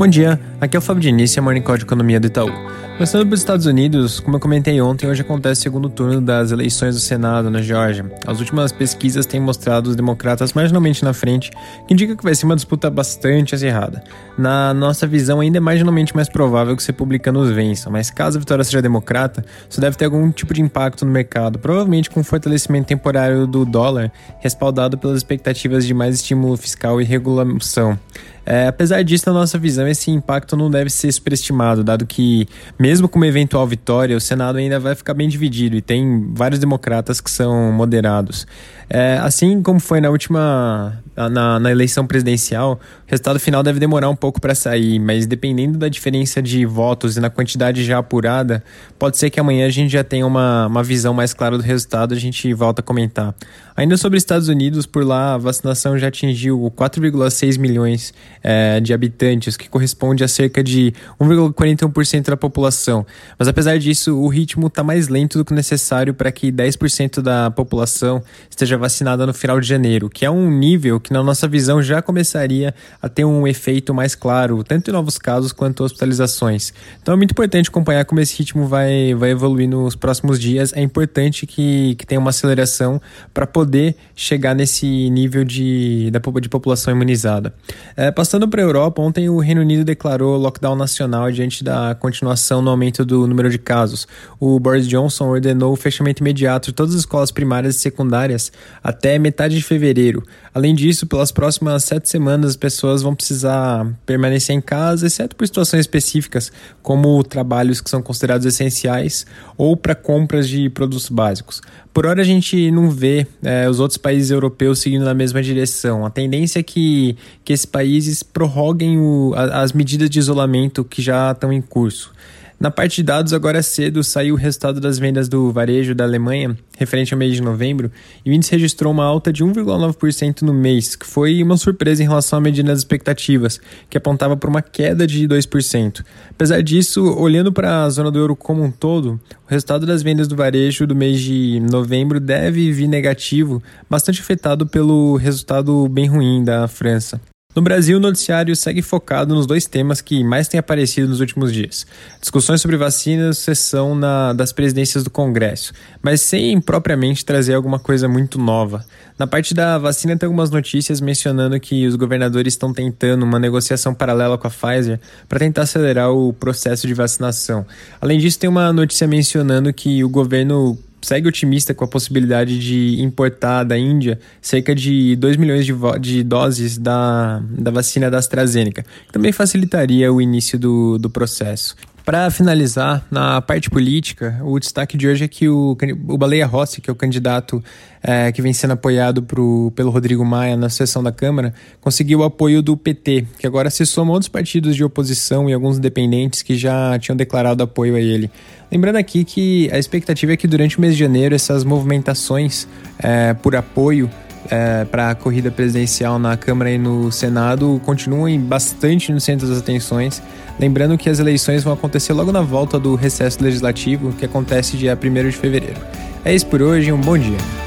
Bom dia, aqui é o Fábio Diniz, a Morning Call de Economia do Itaú. Começando pelos Estados Unidos, como eu comentei ontem, hoje acontece o segundo turno das eleições do Senado na Geórgia. As últimas pesquisas têm mostrado os democratas marginalmente na frente, que indica que vai ser uma disputa bastante acirrada. Na nossa visão, ainda é marginalmente mais provável que os republicanos vençam, mas caso a vitória seja democrata, isso deve ter algum tipo de impacto no mercado, provavelmente com um fortalecimento temporário do dólar, respaldado pelas expectativas de mais estímulo fiscal e regulação. É, apesar disso, na nossa visão, esse impacto não deve ser superestimado, dado que, mesmo com uma eventual vitória, o Senado ainda vai ficar bem dividido e tem vários democratas que são moderados. É, assim como foi na última na, na, eleição presidencial, o resultado final deve demorar um pouco para sair, mas dependendo da diferença de votos e na quantidade já apurada, pode ser que amanhã a gente já tenha uma, uma visão mais clara do resultado, a gente volta a comentar. Ainda sobre Estados Unidos, por lá a vacinação já atingiu 4,6 milhões é, de habitantes, que corresponde a cerca de 1,41% da população. Mas apesar disso, o ritmo está mais lento do que necessário para que 10% da população esteja vacinada no final de janeiro, que é um nível que, na nossa visão, já começaria a ter um efeito mais claro, tanto em novos casos quanto hospitalizações. Então é muito importante acompanhar como esse ritmo vai, vai evoluir nos próximos dias. É importante que, que tenha uma aceleração para poder poder chegar nesse nível de, de população imunizada. É, passando para a Europa, ontem o Reino Unido declarou lockdown nacional diante da continuação no aumento do número de casos. O Boris Johnson ordenou o fechamento imediato de todas as escolas primárias e secundárias até metade de fevereiro. Além disso, pelas próximas sete semanas, as pessoas vão precisar permanecer em casa, exceto por situações específicas, como trabalhos que são considerados essenciais ou para compras de produtos básicos. Por hora, a gente não vê é, os outros países europeus seguindo na mesma direção. A tendência é que, que esses países prorroguem o, as medidas de isolamento que já estão em curso. Na parte de dados, agora cedo saiu o resultado das vendas do varejo da Alemanha, referente ao mês de novembro, e o índice registrou uma alta de 1,9% no mês, que foi uma surpresa em relação à medida das expectativas, que apontava para uma queda de 2%. Apesar disso, olhando para a zona do euro como um todo, o resultado das vendas do varejo do mês de novembro deve vir negativo, bastante afetado pelo resultado bem ruim da França. No Brasil, o noticiário segue focado nos dois temas que mais têm aparecido nos últimos dias: discussões sobre vacinas, sessão na, das presidências do Congresso, mas sem propriamente trazer alguma coisa muito nova. Na parte da vacina, tem algumas notícias mencionando que os governadores estão tentando uma negociação paralela com a Pfizer para tentar acelerar o processo de vacinação. Além disso, tem uma notícia mencionando que o governo segue otimista com a possibilidade de importar da Índia cerca de 2 milhões de, de doses da, da vacina da AstraZeneca, que também facilitaria o início do, do processo. Para finalizar, na parte política, o destaque de hoje é que o, o Baleia Rossi, que é o candidato é, que vem sendo apoiado pro, pelo Rodrigo Maia na sessão da Câmara, conseguiu o apoio do PT, que agora se soma outros partidos de oposição e alguns independentes que já tinham declarado apoio a ele. Lembrando aqui que a expectativa é que durante o mês de janeiro essas movimentações é, por apoio é, para a corrida presidencial na Câmara e no Senado continuem bastante no centro das atenções. Lembrando que as eleições vão acontecer logo na volta do recesso legislativo, que acontece dia 1 de fevereiro. É isso por hoje, um bom dia.